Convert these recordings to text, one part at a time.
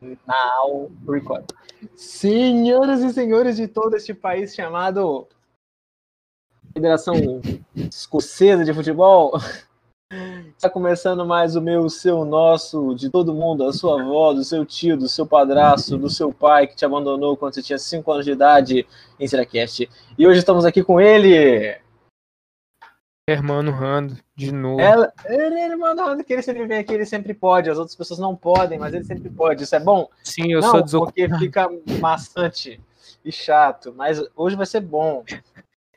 Now record. Senhoras e senhores de todo este país chamado Federação Escocesa de Futebol, está começando mais o meu, o seu, o nosso, de todo mundo, a sua avó, do seu tio, do seu padrasto, do seu pai que te abandonou quando você tinha 5 anos de idade em Siracast. E hoje estamos aqui com ele, Hermano Rando, de novo. Ela, ele, ele manda que ele sempre vem aqui, ele sempre pode. As outras pessoas não podem, mas ele sempre pode. Isso é bom? Sim, eu não, sou desocupado. porque fica maçante e chato. Mas hoje vai ser bom.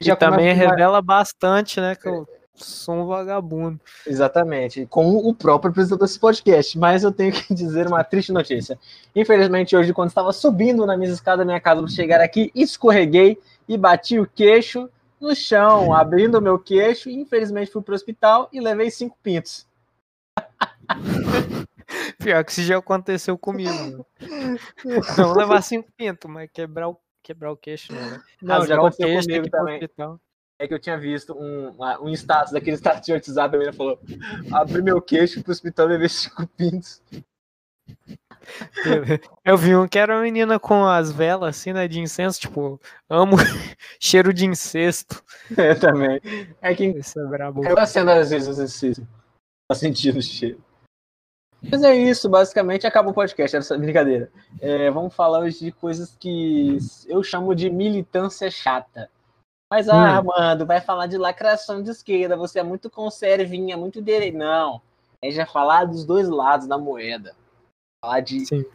E também revela bastante, né, que eu sou um vagabundo. Exatamente, com o próprio apresentador desse podcast. Mas eu tenho que dizer uma triste notícia. Infelizmente, hoje, quando estava subindo na minha escada da minha casa para chegar aqui, escorreguei e bati o queixo no chão, abrindo o meu queixo. E, infelizmente, fui para o hospital e levei cinco pintos. Pior que isso já aconteceu comigo. né? Não levar cinco pintos, mas quebrar o, quebrar o queixo, não, né? Não, Rasgar já aconteceu queixo, comigo pro também. hospital. É que eu tinha visto um, um status, daquele status de WhatsApp, a menina falou: abri meu queixo pro hospital e levei cinco pintos. Eu vi um que era uma menina com as velas assim, né, de incenso, tipo, amo cheiro de incesto. Eu também. É que Isso é brabo. eu acendo às vezes exercício pra sentir o cheiro. Mas é isso, basicamente acaba o podcast, essa brincadeira. É, vamos falar hoje de coisas que eu chamo de militância chata. Mas, ah, Hum. Armando, vai falar de lacração de esquerda, você é muito conservinha, muito dele. Não. É já falar dos dois lados da moeda. Falar de Sim.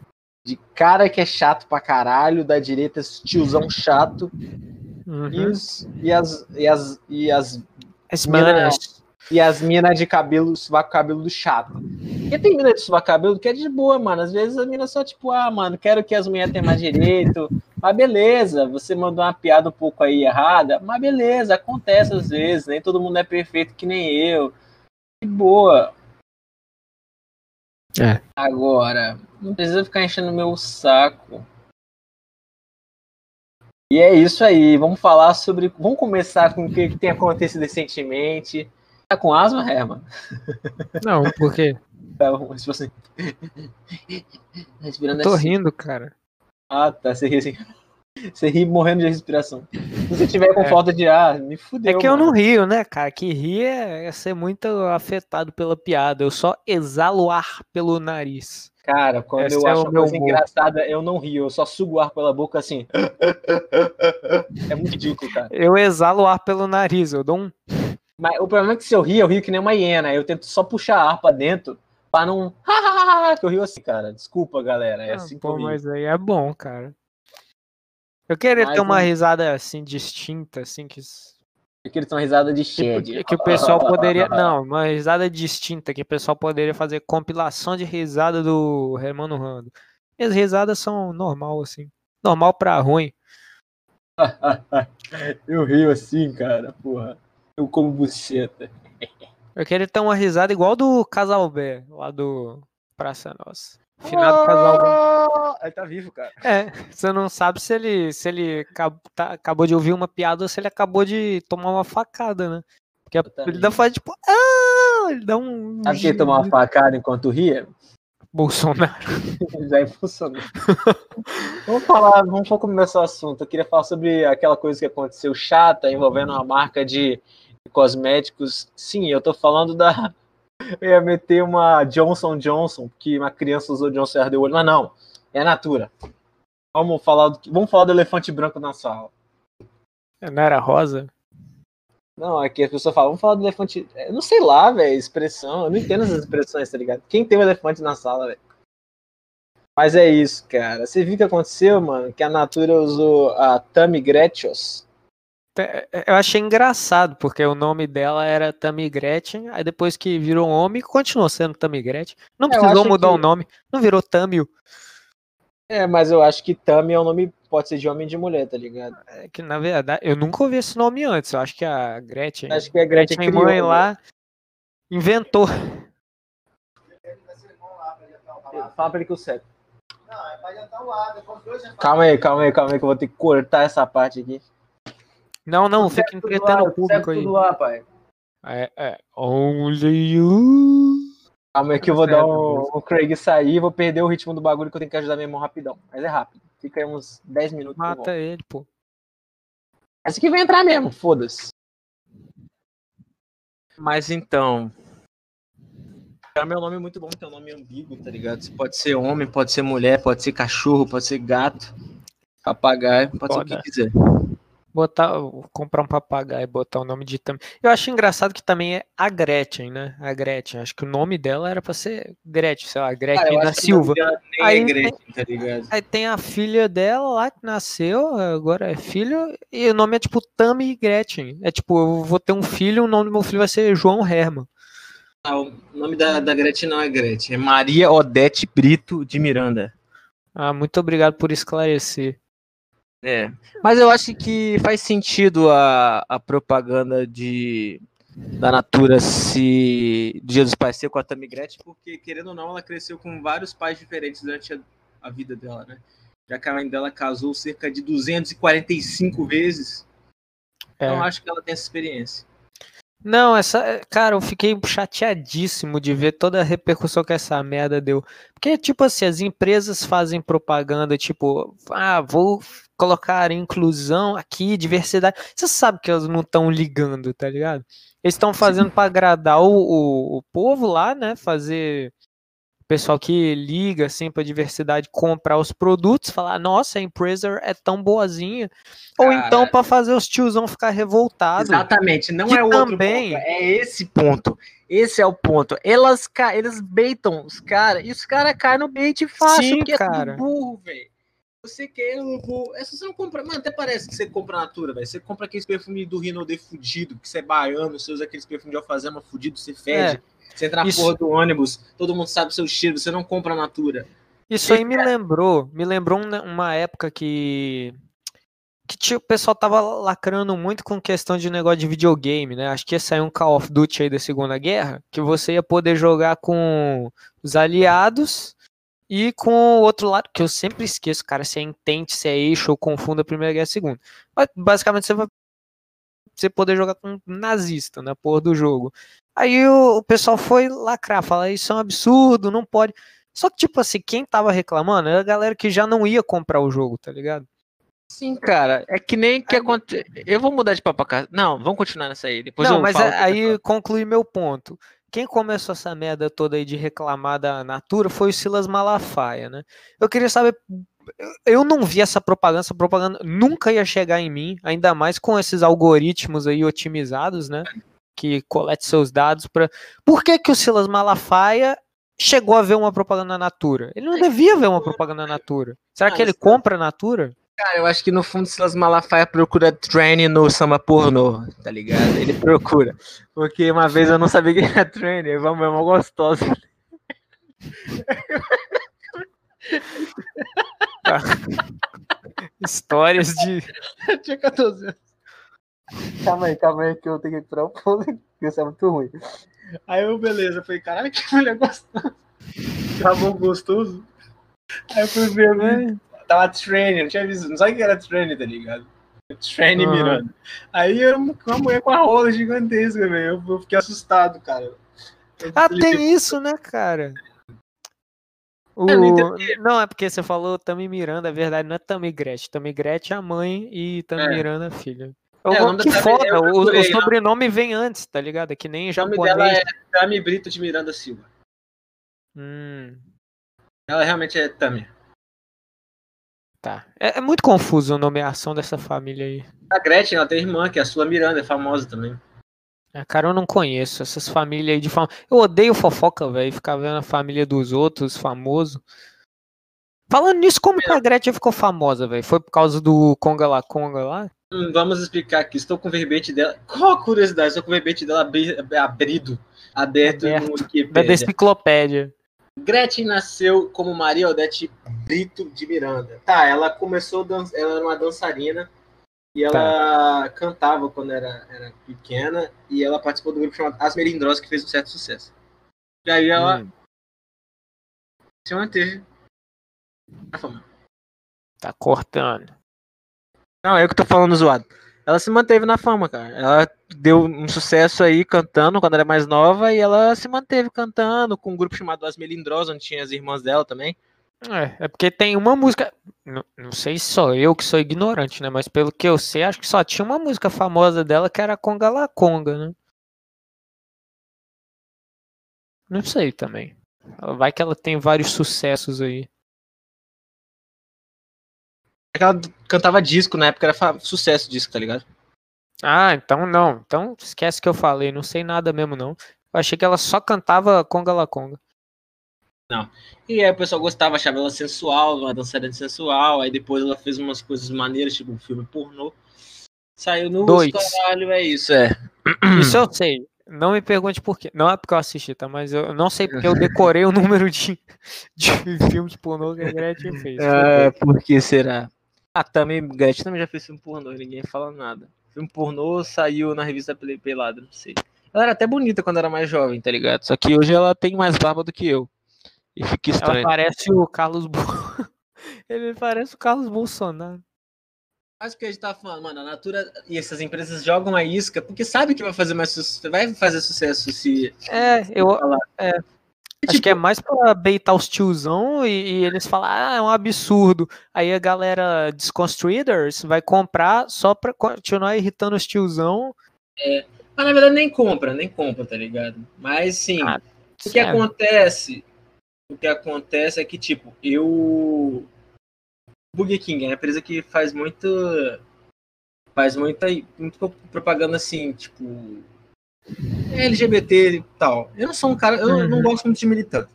de cara que é chato pra caralho, da direita esse tiozão chato, Uhum. e, os, e as e as e as As mina- manas. e as minas de cabelo, sovaco cabelo do chato. Porque tem mina de sovaco cabelo que é de boa, mano. Às vezes as minas só tipo, ah, mano, quero que as mulheres tenham mais direito. Mas beleza, você mandou uma piada um pouco aí errada, mas beleza, acontece às vezes, nem todo mundo é perfeito que nem eu. De boa. É. Agora, não precisa ficar enchendo meu saco. E é isso aí, vamos falar sobre. Vamos começar com o que que tem acontecido recentemente. Tá com asma, Herman? Não, por quê? Tá, tipo assim. Respirando Tô assim. rindo, cara. Ah, tá. Você ri assim. Você ri morrendo de respiração. Se você tiver com É. falta de ar, me É fudeu. que eu não mano. rio, né, cara? Que rir é, é ser muito afetado pela piada. Eu só exalo ar pelo nariz. Cara, quando Esse eu é acho uma coisa humor. engraçada, eu não rio. Eu só sugo ar pela boca assim. É muito ridículo, cara. Eu exalo ar pelo nariz. Eu dou um. Mas o problema é que se eu rio, eu rio que nem uma hiena. Eu tento só puxar ar pra dentro pra não. que eu rio assim, cara. Desculpa, galera. É Ah, assim que pô, mas aí é bom, cara. Eu queria Mas ter uma um- risada assim distinta, assim que s- Porque eles são risada de que, shed. que o pessoal poderia, não, uma risada distinta que o pessoal poderia fazer compilação de risada do Hermano Rando. E as risadas são normal assim, normal pra ruim. eu rio assim, cara. Porra. Eu como buceta. Eu queria ter uma risada igual do Casalbé, lá do Praça Nossa. Finado Casalbé. Ah, Ele tá vivo, cara. É, você não sabe se ele se ele acab- tá- acabou de ouvir uma piada ou se ele acabou de tomar uma facada, né? Porque ele dá faz tipo, ah, ele dá um Sabe quem tomar uma facada enquanto ria? Bolsonaro. Já é funcionou. vamos falar, vamos começar o assunto. Eu queria falar sobre aquela coisa que aconteceu chata envolvendo uma marca de cosméticos. Sim, eu tô falando da. Eu ia meter uma Johnson Johnson, que uma criança usou Johnson olho, mas não. É a Natura. Vamos falar do, vamos falar do elefante branco na sala. Não era rosa? Não, é que as pessoas falam, vamos falar do elefante. Eu não sei lá, velho, expressão. Eu não entendo essas expressões, tá ligado? Quem tem um elefante na sala, velho? Mas é isso, cara. Você viu o que aconteceu, mano? Que a Natura usou a Tammy Gretchos. Te- Eu achei engraçado, porque o nome dela era Tammy Gretchen, aí depois que virou homem, continuou sendo Tammy Gretchen. Não É, precisou mudar que- o nome, não virou Tamil. É, mas eu acho que Tammy é um nome, pode ser de homem e de mulher, tá ligado? É que na verdade, eu nunca ouvi esse nome antes. Eu acho que a Gretchen, Acho que a Gretchen Gretchen criou, mãe né? lá, inventou. Fala pra ele que eu seco. Calma aí, calma aí, calma aí, que eu vou ter que cortar essa parte aqui. Não, não, fica entretendo o público aí. tudo lá, pai. É, é. Only you. Calma aí que eu vou dar o, o Craig sair, vou perder o ritmo do bagulho que eu tenho que ajudar meu irmão rapidão. Mas é rápido. Fica aí uns 10 minutos. Mata ele, pô. Essa aqui vai entrar mesmo, foda-se. Mas então. É meu nome é muito bom, tem um nome ambíguo, tá ligado? Você pode ser homem, pode ser mulher, pode ser cachorro, pode ser gato, papagaio, pode Foda. ser o que quiser botar, comprar um papagaio e botar o nome de também. Eu acho engraçado que também é a Gretchen, né? A Gretchen. Acho que o nome dela era para ser Gretchen, sei lá, Gretchen ah, da Silva. Aí, é Gretchen, tá ligado? Aí tem a filha dela lá que nasceu, agora é filho, e o nome é tipo Tammy e Gretchen. É tipo, eu vou ter um filho, o nome do meu filho vai ser João Herman. Ah, o nome da, da Gretchen não é Gretchen, é Maria Odete Brito de Miranda. Ah, muito obrigado por esclarecer. É. Mas eu acho que faz sentido a, a propaganda de da Natura se Dia dos Pais ser com a Tamigrete, porque querendo ou não, ela cresceu com vários pais diferentes durante a, a vida dela, né? Já que a mãe dela casou cerca de 245 vezes. É. Então acho que ela tem essa experiência. Não, essa. Cara, eu fiquei chateadíssimo de ver toda a repercussão que essa merda deu. Porque, tipo assim, as empresas fazem propaganda, tipo, ah, vou colocar inclusão aqui, diversidade. Você sabe que elas não estão ligando, tá ligado? Eles estão fazendo para agradar o, o, o, povo lá, né? Fazer pessoal que liga assim para diversidade comprar os produtos, falar, nossa, a empresa é tão boazinha. Cara, Ou então para fazer os tiozão ficar revoltados. Exatamente, não é o também... outro ponto, é esse ponto. Esse é o ponto. Elas, eles baitam os caras e os caras caem no bait fácil, Sim, porque cara. é burro, velho. Você quer um. Essa você não compra. Mano, até parece que você compra Natura, velho. Você compra aqueles perfumes do Rinode fudido, que você é baiano, você usa aqueles perfumes de alfazema fudido, você fede. É, você entra na isso... porra do ônibus, todo mundo sabe o seu cheiro, você não compra Natura. Isso aí me lembrou, me lembrou uma época que que tipo, o pessoal tava lacrando muito com questão de negócio de videogame, né? Acho que ia sair um Call of Duty aí da Segunda Guerra, que você ia poder jogar com os aliados e com o outro lado, que eu sempre esqueço, cara, se é Entente, se é Eixo, eu confundo a Primeira Guerra e a Segunda. Mas basicamente você vai você poder jogar com um nazista na porra do jogo. Aí o, o pessoal foi lacrar, falar isso é um absurdo, não pode. Só que, tipo assim, quem tava reclamando era a galera que já não ia comprar o jogo, tá ligado? Sim, cara, é que nem que acontece. Eu vou mudar de papo cá. Não, vamos continuar nessa aí. Depois não, mas aí conclui meu ponto. Quem começou essa merda toda aí de reclamar da Natura foi o Silas Malafaia, né? Eu queria saber. Eu não vi essa propaganda, essa propaganda nunca ia chegar em mim, ainda mais com esses algoritmos aí otimizados, né? Que colete seus dados para. Por que, que o Silas Malafaia chegou a ver uma propaganda Natura? Ele não devia ver uma propaganda Natura. Será que ele compra Natura? Cara, eu acho que no fundo Silas Malafaia procura training no samba pornô, tá ligado? Ele procura. Porque uma vez eu não sabia que era training, vamos, é uma gostosa. Histórias de. Tinha 14 anos. Calma aí, calma aí, que eu tenho que tirar o pulo, porque isso é muito ruim. Aí eu, beleza, falei, caralho, que mulher gostosa. Tava gostoso. Aí eu fui ver, né? tava training, não tinha visto, não sabia que era training, tá ligado? Training uhum. mirando. Aí eu, uma mulher com a rola gigantesca, velho. Eu, eu, fiquei assustado, cara. Eu ah, tem isso, né, cara? O... Não, é porque você falou Tami Miranda, a verdade não é Tami Gretchen. Tami Gretchen é a mãe e Tami é. Miranda é a filha. É, o que foda, o, o, sobrenome vem antes, tá ligado? É que nem japonês. O nome dela é Tami Brito de Miranda Silva. Hum. Ela realmente é Tami. Tá. É, é, muito confuso a nomeação dessa família aí. A Gretchen, ela tem irmã, que é a sua Miranda, é famosa também. É, cara, eu não conheço essas famílias aí de fama. Eu odeio fofoca, velho. Ficar vendo a família dos outros, famoso. Falando nisso, como que a Gretchen ficou famosa, velho? Foi por causa do Conga La Conga lá? Hum, vamos explicar aqui. Estou com o verbete dela. Qual a curiosidade? Estou com o verbete dela abrido, aberto, aberto. no Wikipedia. Da enciclopédia. Gretchen nasceu como Maria Odete Brito de Miranda. Tá, ela começou, dan ela era uma dançarina e ela tá. cantava quando era, era pequena e ela participou do grupo chamado As Merindrosas, que fez um certo sucesso. E aí ela hum. se manteve Tá cortando. Não, é eu que tô falando zoado. ela se manteve na fama, cara. Ela deu um sucesso aí cantando quando era mais nova e ela se manteve cantando com um grupo chamado As Melindrosas, onde tinha as irmãs dela também. É, é porque tem uma música. Não, não sei se sou eu que sou ignorante, né? Mas pelo que eu sei, acho que só tinha uma música famosa dela que era Conga La Conga, né? Não sei também. Vai que ela tem vários sucessos aí. É que ela cantava disco, na época era sucesso disco, tá ligado? Ah, então não. Então esquece que eu falei, não sei nada mesmo não. Eu achei que ela só cantava Conga La Conga. Não. E aí o pessoal gostava, achava ela sensual, uma dançarina sensual. Aí depois ela fez umas coisas maneiras, tipo um filme pornô. Saiu no Dois. caralho, é isso, é. Isso eu sei. Não me pergunte por quê. Não é porque eu assisti, tá? Mas eu não sei porque eu decorei o número de, de filmes pornô que a Gretchen fez. É, por que será? Ah, também, Gretchen também já fez filme pornô, ninguém fala nada. Filme pornô saiu na revista Pelada, não sei. Ela era até bonita quando era mais jovem, tá ligado? Só que hoje ela tem mais barba do que eu. E fica estranho. Ela parece o Carlos Bo... Ele parece o Carlos Bolsonaro. Mas o que a gente tá falando, mano, a Natura e essas empresas jogam a isca porque sabe que vai fazer mais sucesso, vai fazer sucesso se. É, eu. É, acho tipo, que é mais pra beitar os tiozão e, e, eles falam, ah, é um absurdo. Aí a galera Desconstruiders vai comprar só pra continuar irritando os tiozão. É, mas na verdade nem compra, nem compra, tá ligado? Mas sim, ah, o que acontece? O que acontece é que, tipo, eu Burger King é uma empresa que faz muito faz muita muito propaganda assim, tipo LGBT e tal. Eu não sou um cara, eu uhum. não gosto muito de militante.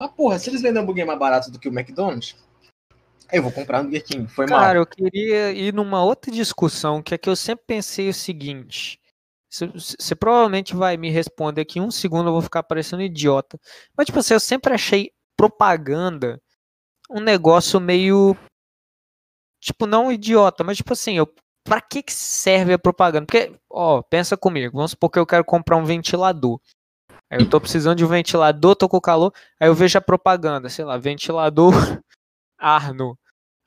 Mas porra, se eles vendem hambúrguer mais barato do que o McDonald's, eu vou comprar um Burger King. Foi Cara, mal. Cara, eu queria ir numa outra discussão, que é que eu sempre pensei o seguinte. Você provavelmente vai me responder aqui em um segundo, eu vou ficar parecendo idiota. Mas, tipo assim, eu sempre achei propaganda um negócio meio. Tipo, não idiota, mas tipo assim, eu, pra que, que serve a propaganda? Porque, ó, pensa comigo, vamos supor que eu quero comprar um ventilador. Aí eu tô precisando de um ventilador, tô com calor, aí eu vejo a propaganda, sei lá, ventilador Arno.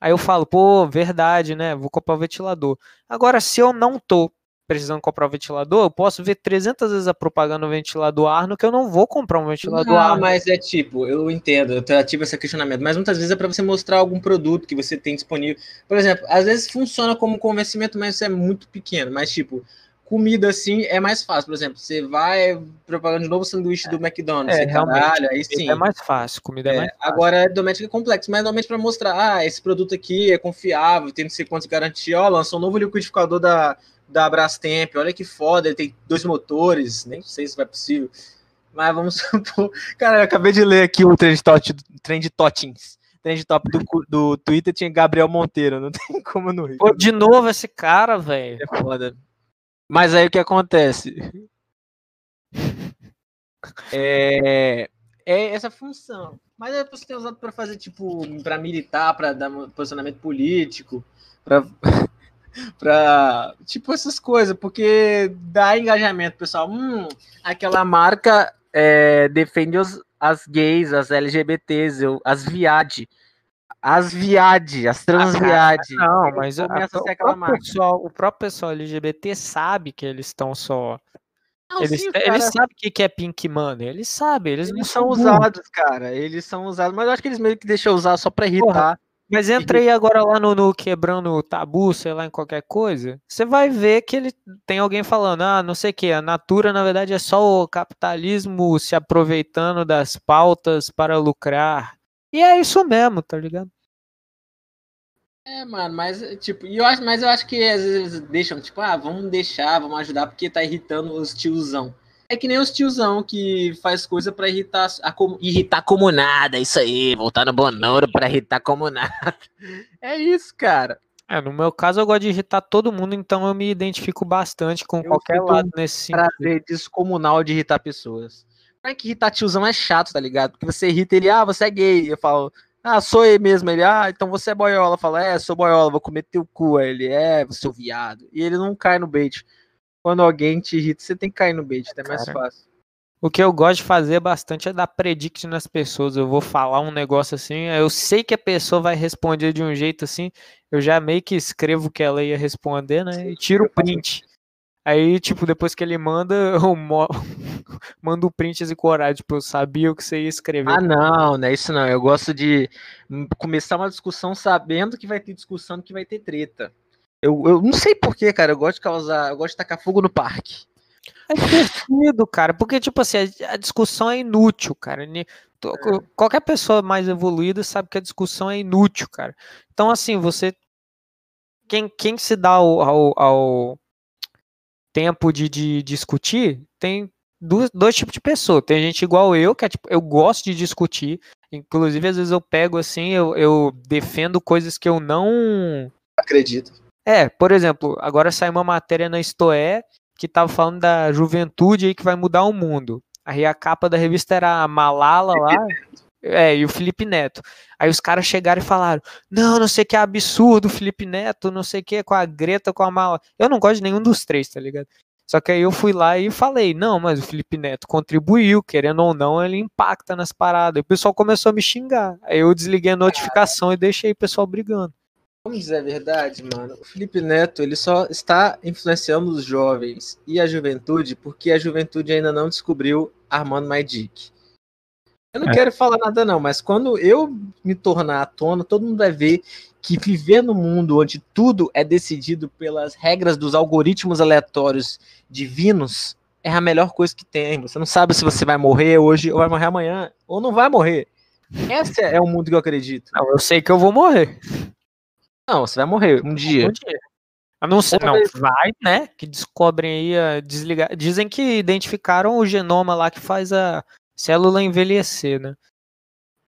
Aí eu falo, pô, verdade, né? Vou comprar um ventilador. Agora, se eu não tô precisando comprar um ventilador, eu posso ver 300 vezes a propaganda do ventilador Arno que eu não vou comprar um ventilador não, Arno. mas é tipo, eu entendo, eu tive esse questionamento, mas muitas vezes é para você mostrar algum produto que você tem disponível. Por exemplo, às vezes funciona como convencimento, mas isso é muito pequeno, mas tipo, comida assim é mais fácil. Por exemplo, você vai propagando de novo sanduíche do McDonald's, é, caralho, aí sim. É mais fácil, comida é, é mais fácil. Agora, doméstico é complexo, mas normalmente para mostrar, ah, esse produto aqui é confiável, tem não sei quantos garantia, ó, lançou um novo liquidificador da da Brastemp, olha que foda, ele tem dois motores, nem sei se vai possível. Mas vamos supor. Cara, eu acabei de ler aqui o trend, tot, trend totins. Trend top do, do Twitter tinha Gabriel Monteiro, não tem como não rir. Pô, de novo esse cara, velho. É foda. Mas aí o que acontece? É, é essa função. Mas é você tem usado para fazer, tipo, para militar, para dar posicionamento político, para. Tipo, essas coisas, porque dá engajamento, pessoal. Hum, aquela marca é, defende os, as gays, as LGBTs, as viade. As viade, as transviade. Ah, não, mas a, a, o, próprio pessoal, o próprio pessoal LGBT sabe que eles estão só. Não, eles, sim, eles sabem o que é Pink Money, eles sabem, eles, eles não são usados, cara. Eles são usados, mas eu acho que eles meio que deixam usar só pra irritar. Porra, mas entrei agora lá no, no, quebrando o tabu, sei lá, em qualquer coisa. Você vai ver que ele tem alguém falando, ah, não sei o que, a Natura na verdade é só o capitalismo se aproveitando das pautas para lucrar. E é isso mesmo, tá ligado? É, mano, mas tipo, eu acho, mas eu acho que às vezes deixam, tipo, ah, vamos deixar, vamos ajudar porque tá irritando os tiozão. É que nem os tiozão que faz coisa para irritar a com... irritar comunada, isso aí, voltar no Bonoro para irritar comunada. É isso, cara. É, no meu caso eu gosto de irritar todo mundo, então eu me identifico bastante com eu qualquer lado nesse sentido. Prazer descomunal de irritar pessoas. Não é que irritar tiozão é chato, tá ligado? Porque você irrita ele, ah, você é gay. Eu falo, ah, sou eu mesmo. Ele, ah, então você é boiola. Fala, é, sou boiola, vou comer teu cu. Aí ele, é, você é viado. E ele não cai no bait quando alguém te irrita, você tem que cair no bait, é mais fácil. o que eu gosto de fazer bastante é dar predict nas pessoas. Eu vou falar um negócio assim, eu sei que a pessoa vai responder de um jeito assim, eu já meio que escrevo o que ela ia responder, né? E tiro o print. Aí, tipo, depois que ele manda, eu mo... mando o print e coragem, tipo, eu sabia o que você ia escrever. Ah, não, não é isso não. Eu gosto de começar uma discussão sabendo que vai ter discussão, que vai ter treta. Eu, eu não sei porquê, cara. Eu gosto de causar, eu gosto de tacar fogo no parque. É divertido, cara, porque, tipo assim, a discussão é inútil, cara. É. Qualquer pessoa mais evoluída sabe que a discussão é inútil, cara. Então, assim, você. Quem, quem se dá ao, ao, ao tempo de, de discutir, tem dois, dois tipos de pessoa. Tem gente igual eu, que é tipo, eu gosto de discutir. Inclusive, às vezes eu pego assim, eu, eu defendo coisas que eu não. Acredito. É, por exemplo, agora saiu uma matéria na Stoé que tava falando da juventude aí que vai mudar o mundo. Aí a capa da revista era a Malala lá. É, e o Felipe Neto. Aí os caras chegaram e falaram: Não, não sei que é absurdo, Felipe Neto, não sei que, com a Greta, com a Mala. Eu não gosto de nenhum dos três, tá ligado? Só que aí eu fui lá e falei: Não, mas o Felipe Neto contribuiu, querendo ou não, ele impacta nas paradas. E o pessoal começou a me xingar. Aí eu desliguei a notificação e deixei o pessoal brigando. Vamos dizer a verdade, mano. O Felipe Neto, ele só está influenciando os jovens e a juventude porque a juventude ainda não descobriu Armando My Dick. Eu não é. quero falar nada não, mas quando eu me tornar à tona, todo mundo vai ver que viver no mundo onde tudo é decidido pelas regras dos algoritmos aleatórios divinos é a melhor coisa que tem. Você não sabe se você vai morrer hoje ou vai morrer amanhã ou não vai morrer. Esse é o mundo que eu acredito. Não, eu sei que eu vou morrer. Não, você vai morrer um dia. Um dia. não sei, não, vai, né? Que descobrem aí a desligar. Dizem que identificaram o genoma lá que faz a célula envelhecer, né?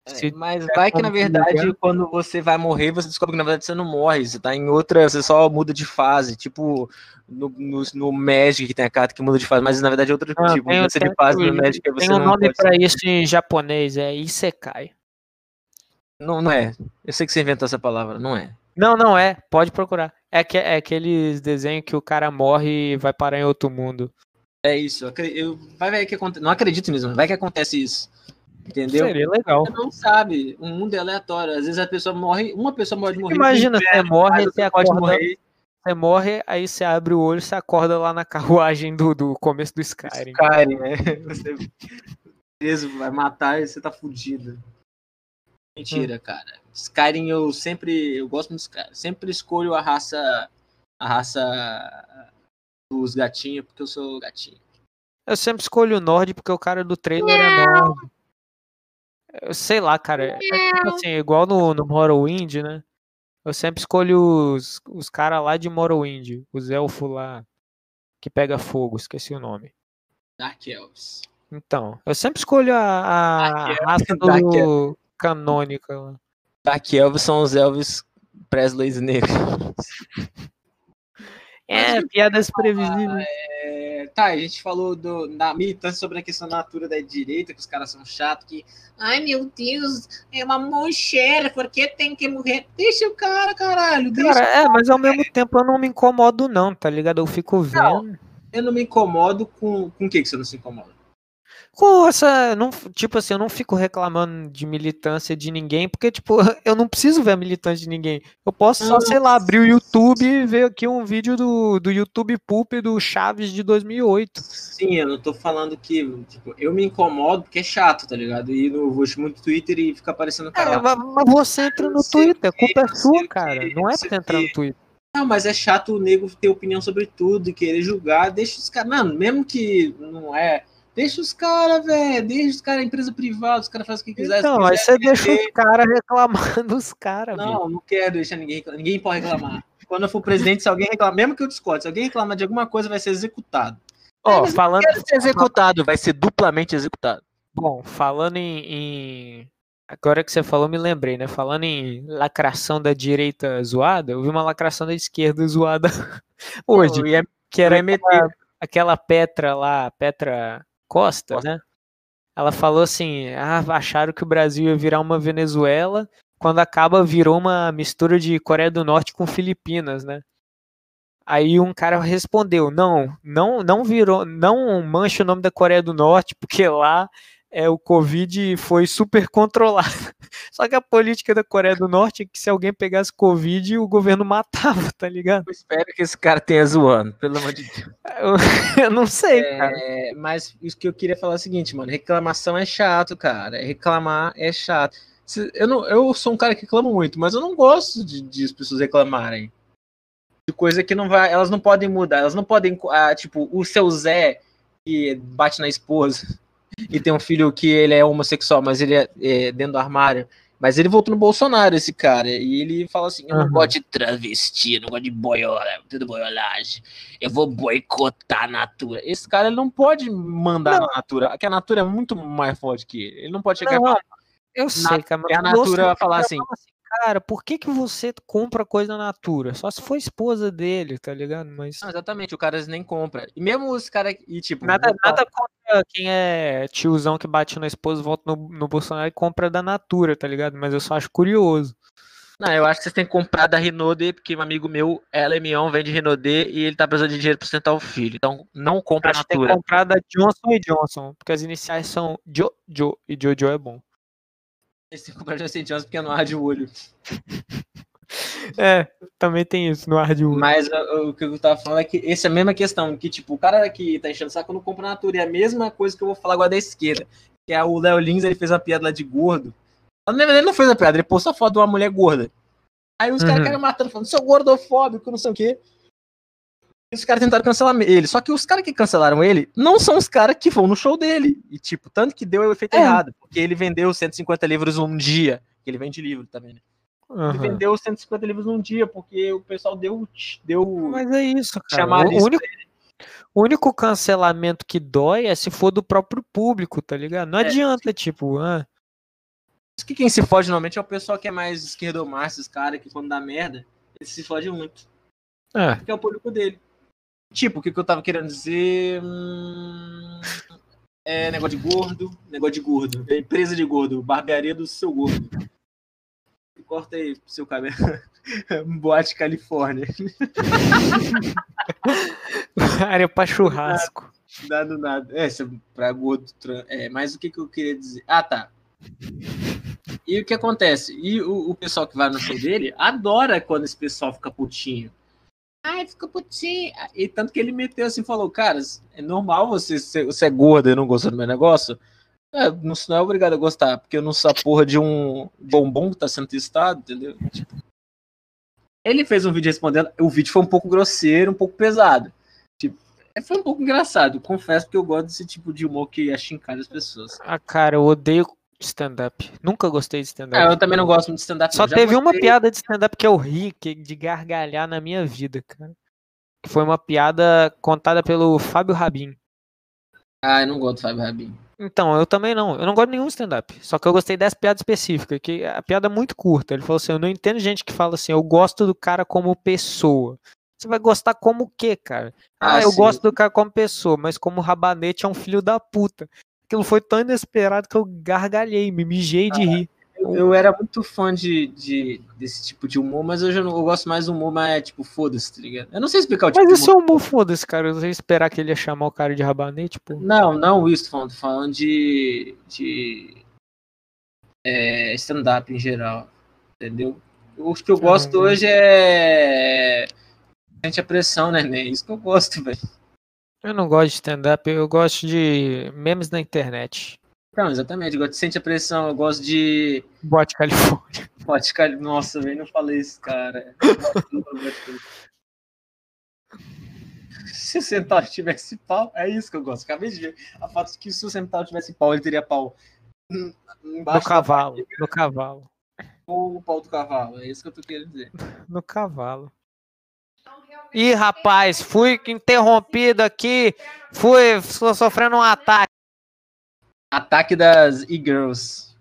É, mas vai que na verdade, quando você vai morrer, você descobre que na verdade você não morre, você tá em outra, você só muda de fase, tipo no, no, no Magic que tem a carta que muda de fase, mas na verdade é outro ah, tipo, mudança de fase no Magic que você Tem um nome para isso em japonês, é Isekai. Não, não é. Eu sei que você inventou essa palavra, não é. Não, não é. Pode procurar. É, que, é aqueles desenhos que o cara morre e vai parar em outro mundo. É isso. Eu, vai ver que acontece. Não acredito nisso, vai que acontece isso. Entendeu? Seria legal. Você não sabe. O mundo é aleatório. Às vezes a pessoa morre, uma pessoa pode morrer. Imagina, você morre, você acorda, morrer. Você morre, aí você abre o olho, você acorda lá na carruagem do, do começo do Skyrim. Skyrim, né? Você vai matar e você tá fudido. Mentira, hum. cara. Skyrim eu sempre. Eu gosto muito de Skyrim. Sempre escolho a raça. A raça dos gatinhos, porque eu sou gatinho. Eu sempre escolho o Nord porque o cara do trailer é Nord. Eu sei lá, cara. É tipo assim, igual no, no Morrowind, né? Eu sempre escolho os, os caras lá de Morrowind. Os elfos lá que pega fogo, esqueci o nome. Dark Elves. Então, eu sempre escolho a, a raça do canônica lá. Dark Elves são os Elves Presleys negros. É, piadas previsíveis. É, tá, a gente falou do, da militância sobre a questão da natura da direita, que os caras são chatos, que. Ai meu Deus, é uma mulher, por que tem que morrer? Deixa o cara, caralho. Cara, é, mas ao mesmo tempo eu não me incomodo, não, tá ligado? Eu fico vendo. Não, eu não me incomodo com. Com o que, que você não se incomoda? Com essa. Não, tipo assim, eu não fico reclamando de militância de ninguém, porque, tipo, eu não preciso ver a militância de ninguém. Eu posso só, sei lá, abrir o YouTube e ver aqui um vídeo do, do YouTube Poop do Chaves de 2008. Sim, eu não tô falando que, tipo, eu me incomodo porque é chato, tá ligado? E eu vou muito Twitter e fica aparecendo cara. É, mas você entra no Twitter, a culpa é sua, cara. Não é pra você entrar no Twitter. Não, mas é chato o nego ter opinião sobre tudo e querer julgar. Deixa os caras. Mano, mesmo que não é Deixa os caras, velho. Deixa os caras, empresa privada, os caras fazem o que quiser. Então, aí você deixa os caras reclamando dos caras, Não, véio. não quero deixar ninguém Ninguém pode reclamar. Quando eu for presidente, se alguém reclamar, mesmo que eu discorde, se alguém reclamar de alguma coisa, vai ser executado. Ó, oh, falando. ser executado, vai ser duplamente executado. Bom, falando em, em. Agora que você falou, me lembrei, né? Falando em lacração da direita zoada, eu vi uma lacração da esquerda zoada hoje. Não, ia, que era aquela, aquela Petra lá, Petra Costa, Costa, né? Ela falou assim: ah, acharam que o Brasil ia virar uma Venezuela, quando acaba virou uma mistura de Coreia do Norte com Filipinas, né? Aí um cara respondeu: não, não, não virou, não mancha o nome da Coreia do Norte, porque lá é, o Covid foi super controlado. Só que a política da Coreia do Norte é que se alguém pegasse Covid, o governo matava, tá ligado? Eu espero que esse cara tenha zoando, pelo amor de Deus. Eu, eu não sei, É, cara. mas isso que eu queria falar é o seguinte, mano. Reclamação é chato, cara. Reclamar é chato. Eu, não, eu sou um cara que reclama muito, mas eu não gosto de, de as pessoas reclamarem. De coisa que não vai. Elas não podem mudar. Elas não podem. ah, tipo, o seu Zé, que bate na esposa, e tem um filho que ele é homossexual, mas ele é, é dentro do armário. Mas ele voltou no Bolsonaro, esse cara. E ele fala assim: Eu não gosto de travesti, eu não gosto de boiola, tudo boiolagem. Eu vou boicotar a Natura. Esse cara ele não pode mandar na Natura, porque a Natura é muito mais forte que ele. Ele não pode chegar e Não, falar. Eu sei, cara. e a mas eu ouço Natura vai falar assim, fala Cara, por que, que você compra coisa na Natura? Só se for esposa dele, tá ligado? Mas. Não, exatamente, o cara nem compra. E mesmo os caras. E tipo, Nada, nada contra quem é tiozão que bate na esposa, volta no, no Bolsonaro e compra da Natura, tá ligado? Mas eu só acho curioso. Não, eu acho que vocês têm que comprar da Renaudet, porque um amigo meu, ela é Mion, vende Renaudet e ele tá precisando de dinheiro pra sustentar o filho. Então, não compra a Acho que tem que Natura. comprar da Johnson e Johnson, porque as iniciais são Jojo e Jojo é bom. Vocês têm que comprar Johnson Johnson porque não arde o olho. É, também tem isso no ar de olho. Mas uh, o que eu tava falando é que essa é a mesma questão, que tipo, o cara que tá enchendo o saco não compra Natura. É a mesma coisa que eu vou falar agora da esquerda. Que é o Léo Lins, ele fez uma piada lá de gordo. Na verdade, ele não fez a piada, ele postou a foto de uma mulher gorda. Aí os caras Uhum. caras matando, falando, seu gordofóbico, não sei o quê. E os caras tentaram cancelar ele. Só que os caras que cancelaram ele não são os caras que vão no show dele. E, tipo, tanto que deu o efeito É. errado. Porque ele vendeu 150 livros um dia. Que ele vende livro também, né? Ele Aham. vendeu 150 livros num dia, porque o pessoal deu. deu Mas é isso, cara. O único, o único cancelamento que dói é se for do próprio público, tá ligado? Não É, adianta, tipo, ah, que quem se fode normalmente é o pessoal que é mais esquerdomacho, os caras que quando dá merda, eles se fodem muito. é, Porque é o público dele. Tipo, o que, que eu tava querendo dizer? Hum, É negócio de gordo, negócio de gordo. É empresa de gordo, barbearia do seu gordo. Corta aí pro seu cabelo. Boate Califórnia. área pra churrasco. Dado nada. É, pra gordo. É, mas o que, que eu queria dizer? Ah, tá. E o que acontece? E o, o pessoal que vai no show dele adora quando esse pessoal fica putinho. Ai, fica putinho. E tanto que ele meteu assim falou: Cara, é normal você ser, você é gordo e não gostar do meu negócio. É, não, não é obrigado a gostar, porque eu não sou a porra de um bombom que tá sendo testado, entendeu? Tipo, ele fez um vídeo respondendo. O vídeo foi um pouco grosseiro, um pouco pesado. Tipo, é, foi um pouco engraçado. Confesso que eu gosto desse tipo de humor que achincalha as pessoas. Ah, cara, eu odeio stand-up. Nunca gostei de stand-up. Ah, eu também não gosto muito de stand-up. Só teve uma gostei- piada de stand-up que eu ri que, de gargalhar na minha vida, cara. Que foi uma piada contada pelo Fábio Rabin. Ah, eu não gosto do Fábio Rabin. Então, eu também não. Eu não gosto de nenhum stand-up. Só que eu gostei dessa piada específica, que a piada é muito curta. Ele falou assim: eu não entendo gente que fala assim, eu gosto do cara como pessoa. Você vai gostar como o quê, cara? Ah, Ah, eu sim. gosto do cara como pessoa, mas como rabanete é um filho da puta. Aquilo foi tão inesperado que eu gargalhei, me mijei de rir. Eu, eu era muito fã de, de- desse tipo de humor, mas hoje eu, não, eu gosto mais do humor, mas é tipo, foda-se, tá ligado? Eu não sei explicar o tipo Mas esse humor. é humor, foda-se, cara. Eu ia esperar que ele ia chamar o cara de rabanete, pô. Não, não isso, falando, falando de, de é, stand-up em geral, entendeu? O que eu Eu gosto hoje é sente a pressão, né? É isso que eu gosto, velho. Eu não gosto de stand-up, eu gosto de memes na internet. Não, exatamente, eu gosto de sente a pressão, eu gosto de Bote Califórnia. Pode ficar. Nossa, velho, não falei isso, cara. se o Centauro tivesse pau, é isso que eu gosto. Acabei de ver a foto de que se o Centauro tivesse pau, ele teria pau hum, No embaixo cavalo, no cavalo, do pau do cavalo. É isso que eu tô querendo dizer. no cavalo. Ih, rapaz, fui interrompido aqui, fui so- sofrendo um ataque. Ataque das E-Girls.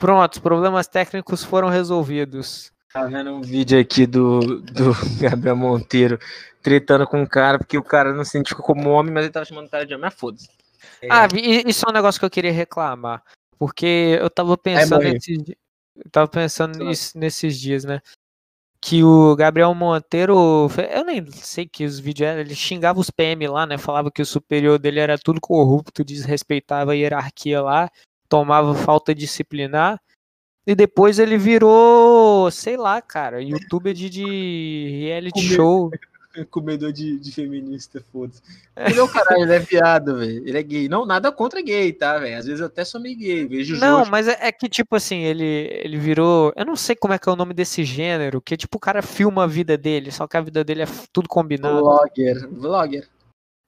Pronto, os problemas técnicos foram resolvidos. Tá vendo um vídeo aqui do, do Gabriel Monteiro tretando com um cara, porque o cara não se identificou como homem, mas ele tava chamando o cara de homem. Mas foda-se. É... Ah, isso é um negócio que eu queria reclamar. Porque eu tava pensando, nesses, eu tava pensando nisso, nesses dias, né? Que o Gabriel Monteiro, eu nem sei que os vídeos eram, ele xingava os PM lá, né? Falava que o superior dele era tudo corrupto, desrespeitava a hierarquia lá, tomava falta disciplinar. E depois ele virou, sei lá, cara, youtuber de, de reality show. Comedor de, de feminista, foda-se. Ele é o caralho, ele é viado, velho. Ele é gay. Não, nada contra gay, tá, velho? Às vezes eu até sou meio gay, vejo Não, mas é, é, que, tipo assim, ele, ele virou. Eu não sei como é que é o nome desse gênero, que tipo, o cara filma a vida dele, só que a vida dele é tudo combinado. Vlogger. Vlogger.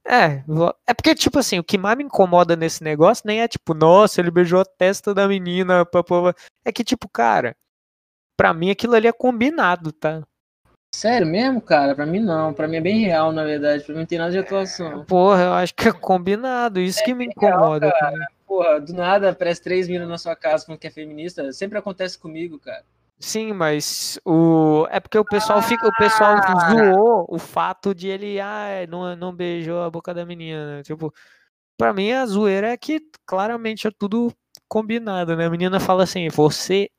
É, é porque, tipo assim, o que mais me incomoda nesse negócio nem é tipo, nossa, ele beijou a testa da menina, papô. É que, tipo, cara, pra mim aquilo ali é combinado, tá? Sério mesmo, cara? Pra mim não. Pra mim é bem real, na verdade. Pra mim não tem nada de atuação. Porra, eu acho que é combinado. Isso é que me incomoda. Real, cara. Porra, do nada aparece três meninas na sua casa falando que é feminista. Sempre acontece comigo, cara. Sim, mas o é porque o pessoal ah, fica, o pessoal zoou o fato de ele ah, não, não beijou a boca da menina, né? tipo, para mim a zoeira é que claramente é tudo combinado, né? A menina fala assim: "Você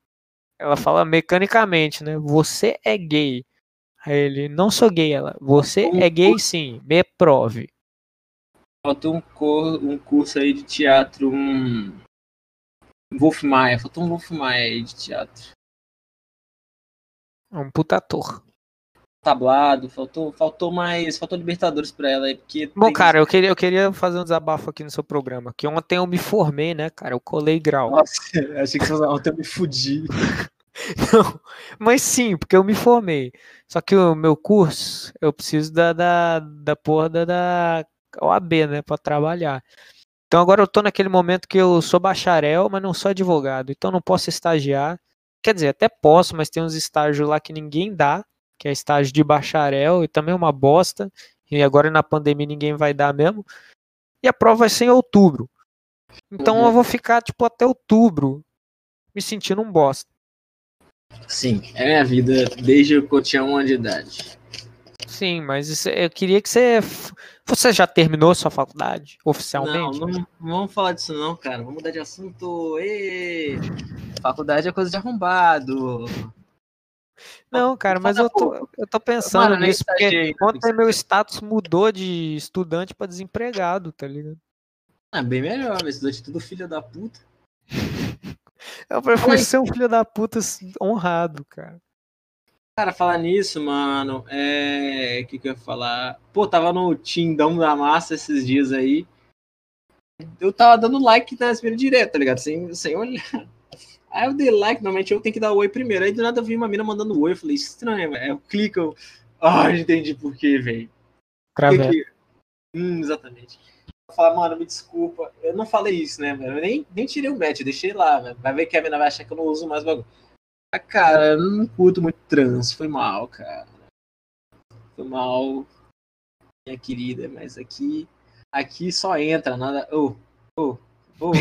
ela fala mecanicamente, né? Você é gay. Aí ele, não sou gay, ela. Você é gay sim, me prove. Faltou um, cor, um curso aí de teatro, um. Wolf Maia, faltou um Wolf Maia aí de teatro. É um puta ator. Tablado, faltou, faltou mais. Faltou Libertadores pra ela aí, porque. Bom, cara, eu queria, eu queria fazer um desabafo aqui no seu programa. Que ontem eu me formei, né, cara? Eu colei grau. Nossa, achei que ontem eu me fudi. Não, mas sim, porque eu me formei. Só que o meu curso, eu preciso da, da, da porra da, da OAB, né, pra trabalhar. Então agora eu tô naquele momento que eu sou bacharel, mas não sou advogado. Então não posso estagiar. Quer dizer, até posso, mas tem uns estágios lá que ninguém dá, que é estágio de bacharel, e também é uma bosta. E agora na pandemia ninguém vai dar mesmo. E a prova vai ser em outubro. Então uhum. eu vou ficar, tipo, até outubro me sentindo um bosta. Sim, é minha vida desde que eu tinha um ano de idade. Sim, mas eu queria que você. Você já terminou sua faculdade oficialmente? Não, não, não vamos falar disso, não, cara. Vamos mudar de assunto. Ê! Faculdade é coisa de arrombado. Não, cara, mas eu tô, eu tô pensando Mano, nisso, porque ontem meu status mudou de estudante para desempregado, tá ligado? Ah, bem melhor, mas estudante tudo filho da puta. Eu prefiro ser um filho da puta honrado, cara. Cara, falar nisso, mano, é. O que, que eu ia falar? Pô, tava no Tindão da Massa esses dias aí. Eu tava dando like na espera direto, tá ligado? Sem, sem olhar. Aí eu dei like, normalmente eu tenho que dar oi primeiro. Aí do nada eu vi uma mina mandando oi. Eu falei, estranho, velho. Eu clico, eu. Ah, entendi por quê, velho. Que... Hum, exatamente falar, mano, me desculpa. Eu não falei isso, né, velho? Eu nem, nem tirei o match, deixei lá, velho. Vai ver que a mina vai achar que eu não uso mais bagulho. Ah, cara, eu não curto muito trans. Foi mal, cara. Foi mal, minha querida, mas aqui. Aqui só entra, nada. Ô, ô, ô.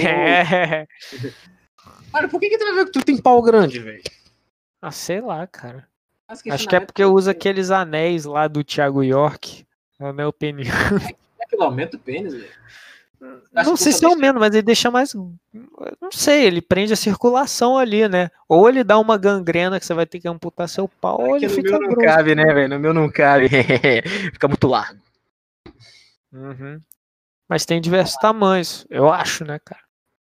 Mano, por que, que tu vai ver que tu tem pau grande, velho? Ah, sei lá, cara. Acho que é porque eu uso aqueles anéis lá do Thiago York. É a minha opinião. É que ele aumenta o pênis, velho. Não sei se é o menos, mas ele deixa mais. Não sei, ele prende a circulação ali, né? Ou ele dá uma gangrena que você vai ter que amputar seu pau, é ou ele fica. No meu não cabe, né, velho? No meu não cabe. fica muito largo. Uhum. Mas tem diversos tamanhos, eu acho, né, cara?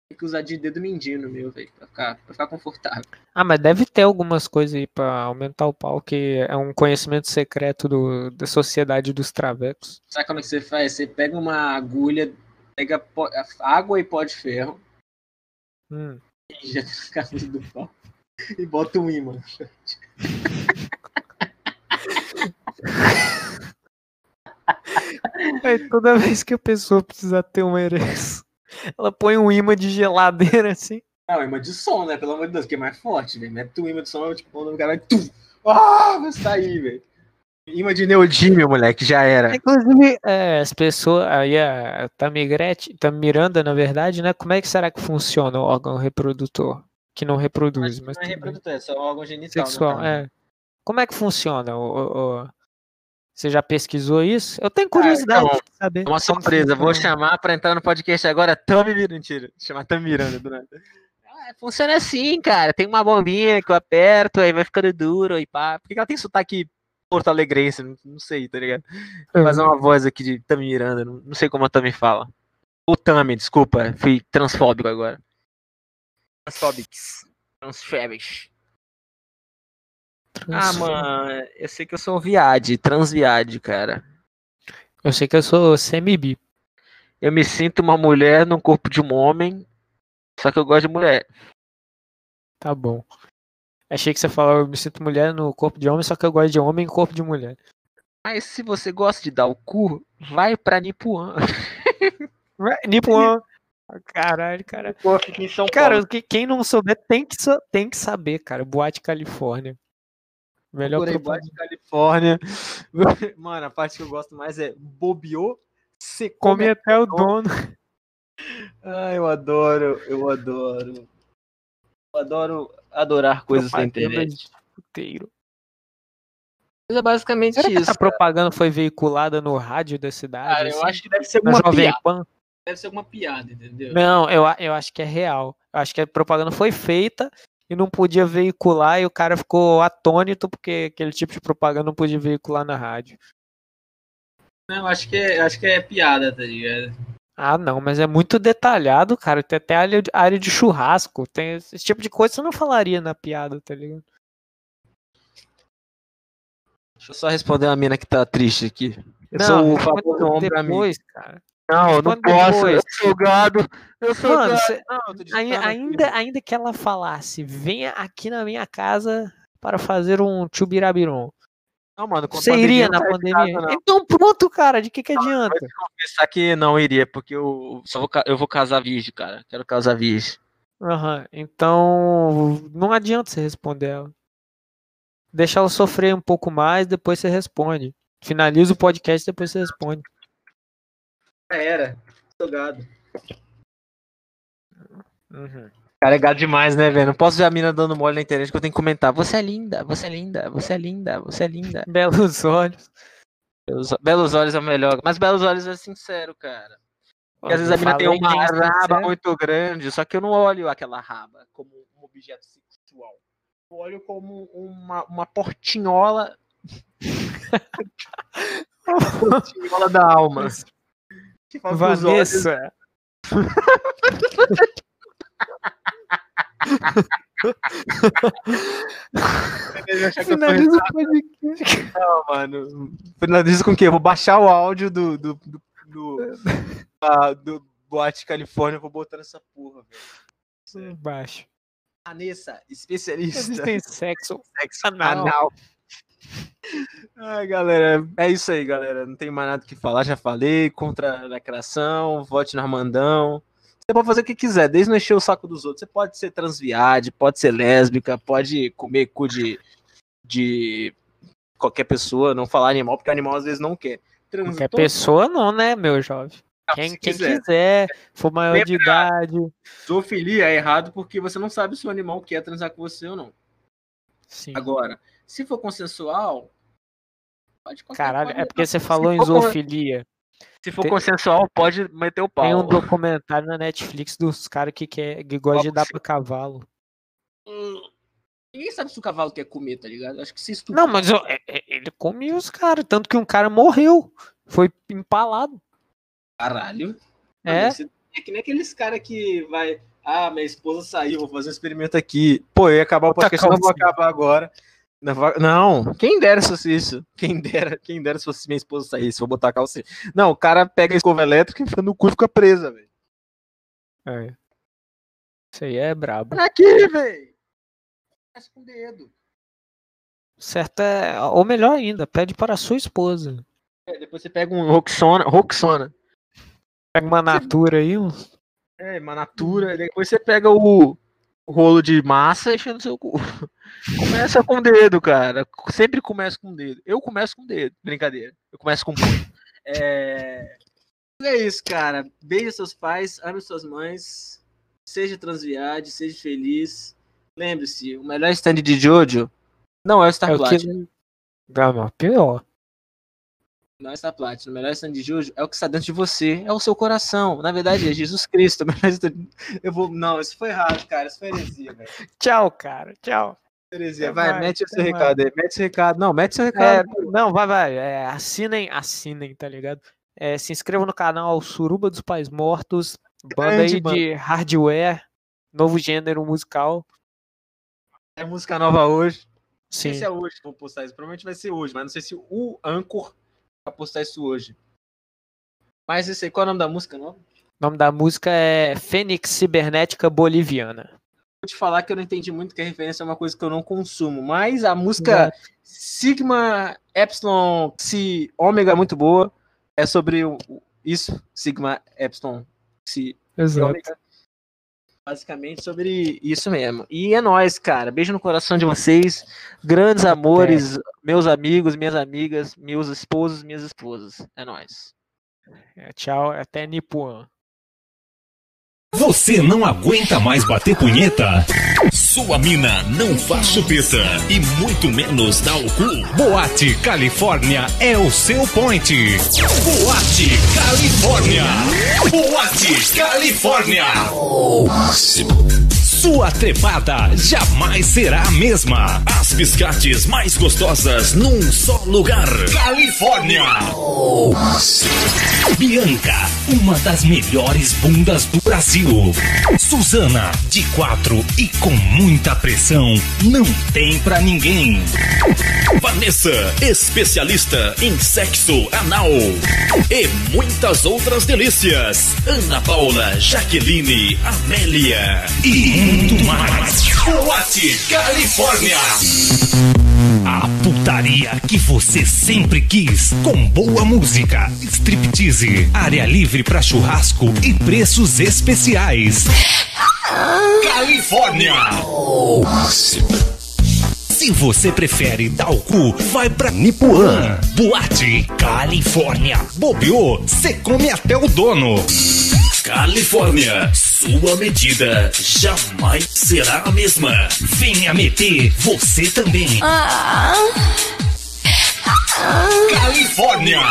Tem que usar de dedo mindinho no meu, velho, pra ficar, pra ficar confortável. Ah, mas deve ter algumas coisas aí pra aumentar o pau, que é um conhecimento secreto do, da sociedade dos travecos. Sabe como é que você faz? Você pega uma agulha pega água e pó de ferro hum. e já do pau e bota um imã. Aí, toda vez que a pessoa precisa ter uma ereção, ela põe um imã de geladeira assim. Não, imã de som, né? Pelo amor de Deus, que é mais forte, velho. Mete um imã de som, tipo, o cara vai. Ah, vai sair, velho. Imã de neodímio, moleque, já era. Inclusive, é, as pessoas, aí a Tamigrete, Tamiranda, na verdade, né? Como é que será que funciona o órgão reprodutor? que não reproduz. Mas Mas não é reprodutor, é só órgão genital. no Sexual, é. Como é que funciona? o- o- o- Você já pesquisou isso? Eu tenho curiosidade então, de saber. É uma surpresa. Vou chamar pra entrar no podcast agora Tami Miranda. Mentira. Chamar Tami Miranda do nada. Ah, funciona assim, cara. Tem uma bombinha que eu aperto, aí vai ficando duro e pá. Por que que ela tem sotaque porto alegrense? Não, não sei, tá ligado? Vou fazer uma voz aqui de Tami Miranda. Não, não sei como a Tami fala. Ou Tami, desculpa. Fui transfóbico agora. Transfóbicos. Transfóbicos. Ah, mano, eu sei que eu sou viade, transviade, cara. Eu sei que eu sou semi-bi. Eu me sinto uma mulher no corpo de um homem, só que eu gosto de mulher. Tá bom. Achei que você falou, eu me sinto mulher no corpo de homem, só que eu gosto de homem em corpo de mulher. Mas se você gosta de dar o cu, vai pra Nipuan. Nippon. Caralho, cara. Pô, fica em São Cara, que- quem não souber tem que, tem que saber, cara. Boate Califórnia. Melhor Procurei propaganda. Boate Califórnia. Mano, a parte que eu gosto mais é bobeou, você Come come. até o dono. Ai, eu adoro, eu adoro. Eu adoro adorar coisas Propaganda internet. puteiro. Mas é basicamente Será isso. essa propaganda foi veiculada no rádio da cidade? Cara, eu assim? acho que deve ser alguma piada. Pan? Deve ser alguma piada, entendeu? Não, eu, eu acho que é real. Eu acho que a propaganda foi feita e não podia veicular e o cara ficou atônito porque aquele tipo de propaganda não podia veicular na rádio. Não, acho que é, acho que é piada, tá ligado? Ah, não, mas é muito detalhado, cara. Tem até área de, área de churrasco. Tem esse tipo de coisa que você não falaria na piada, tá ligado? Deixa eu só responder uma mina que tá triste aqui. Eu não, sou o responde famoso ombro amigo. depois, cara. Não, eu não posso. depois. Eu sou gado. Eu sou Mano, gado. cê- Não, aqui, ainda, ainda que ela falasse, venha aqui na minha casa para fazer um chubirabiron. Não, mano, Você pandemia iria na de pandemia? casa. Então pronto, cara, de que que adianta? Pensar que não iria, porque eu só vou, eu vou casar virgem, cara. Quero casar virgem. Aham, então não adianta você responder ela. Deixa ela sofrer um pouco mais, depois você responde. Finaliza o podcast, depois você responde. Já era. Sou gado. Uhum. Cara, é demais, né, velho? Não posso ver a mina dando mole na internet que eu tenho que comentar. Você é linda, você é linda, você é linda, você é linda. Belos olhos. Belos, belos olhos é o melhor. Mas belos olhos é sincero, cara. Porque às vezes a mina tem uma raba sincero. muito grande, só que eu não olho aquela raba como um objeto sexual. Eu olho como uma, uma portinhola. portinhola da alma. Que Vanessa. Ele achar que eu tô Finaliza o podcast. Não, mano. Finaliza com o quê? Eu vou baixar o áudio do. do, do, do, do Boate Califórnia, eu vou botar nessa porra, velho. Baixo. Vanessa, especialista Existem sexo sexo anal. anal. Ai, galera, é isso aí, galera. Não tem mais nada que falar, já falei. Contra a lacração, vote no Armandão. Você pode fazer o que quiser, desde não encher o saco dos outros. Você pode ser transviade, pode ser lésbica, pode comer cu de, de qualquer pessoa, não falar animal, porque animal às vezes não quer. Trans- Qualquer pessoa não, né, meu jovem? Quem, se quem quiser. quiser, for maior de idade. Zoofilia é errado porque você não sabe se o animal quer transar com você ou não. Sim. Agora, se for consensual, pode Caralho, é porque você se falou em for con- zoofilia. Se for Tem- consensual, pode meter o pau. Tem um documentário na Netflix dos caras que, quer, que gostam de dar pra cavalo. Hum, Ninguém sabe se o cavalo quer comer, tá ligado? Acho que se estupra. Não, mas eu- é- é- ele comia os caras, tanto que um cara morreu. Foi empalado. Caralho. É? É que nem aqueles caras que vai. Ah, minha esposa saiu, vou fazer um experimento aqui. Pô, eu ia acabar o podcast, não vou acabar agora. Não, quem dera se fosse isso. Quem dera, quem dera se fosse minha esposa saísse, vou botar a calça. Não, o cara pega a escova elétrica e enfia no cu e fica presa, velho. É. Isso aí é brabo. Olha aqui, velho. Faz com o dedo. Certo é. Ou melhor ainda, pede para a sua esposa. É, depois você pega um Roxona, Roxona. Pega uma natura aí, um. É, uma natura. Depois você pega o, rolo de massa e enfia no seu cu. Começa com o dedo, cara. Sempre começa com o dedo. Eu começo com o dedo. Brincadeira. Eu começo com o punho. É... É isso, cara. Beije seus pais, ame suas mães. Seja transviade, seja feliz. Lembre-se, o melhor stand de Jojo não é o Star É o Platinum. que. Não, não, pior. Não é Star Platinum. O melhor stand de Jojo é o que está dentro de você. É o seu coração. Na verdade, é Jesus Cristo. o melhor stand- Eu vou. Não, isso foi errado, cara. Isso foi heresia, velho. Tchau, cara. Tchau. Até Vai, mais, mete o seu até recado aí. Mete o seu recado. Não, mete seu É, recado. não, vai, vai. É, assinem, assinem, tá ligado? É, se inscrevam no canal Suruba dos Pais Mortos, banda Grande aí banda. de hardware, novo gênero musical. É música nova hoje. Não Sim. sei se é hoje que vou postar isso. Provavelmente vai ser hoje, mas não sei se o Anchor vai postar isso hoje. Mas esse aí, qual é o nome da música, não? O nome da música é Fênix Cibernética Boliviana. Te falar que eu não entendi muito que a referência é uma coisa que eu não consumo, mas a música Sigma Epsilon Xi Ômega é muito boa. É sobre isso, Sigma Epsilon Exato. Ômega. Basicamente sobre isso mesmo. E é nóis, cara. Beijo no coração de vocês. Grandes amores, meus amigos, minhas amigas, meus esposos, minhas esposas. É nóis. É, tchau, até Nipuan. Você não aguenta mais bater punheta? Sua mina não faz chupeta e muito menos dá o cu. Boate Califórnia é o seu point. Boate Califórnia. Boate Califórnia. Sua trepada jamais será a mesma. As biscates mais gostosas num só lugar. Califórnia. Bianca, uma das melhores bundas do Brasil. Suzana, de quatro e com muita pressão, não tem pra ninguém. Vanessa, especialista em sexo anal. E muitas outras delícias. Ana Paula, Jaqueline, Amélia e muito mais. Boate Califórnia. A putaria que você sempre quis, com boa música, striptease, área livre pra churrasco e preços especiais. Califórnia! Se você prefere dar o cu, vai pra Nipuan. Boate Califórnia. Bobeou, você come até o dono. Califórnia, sua medida jamais será a mesma. Venha meter você também. Califórnia.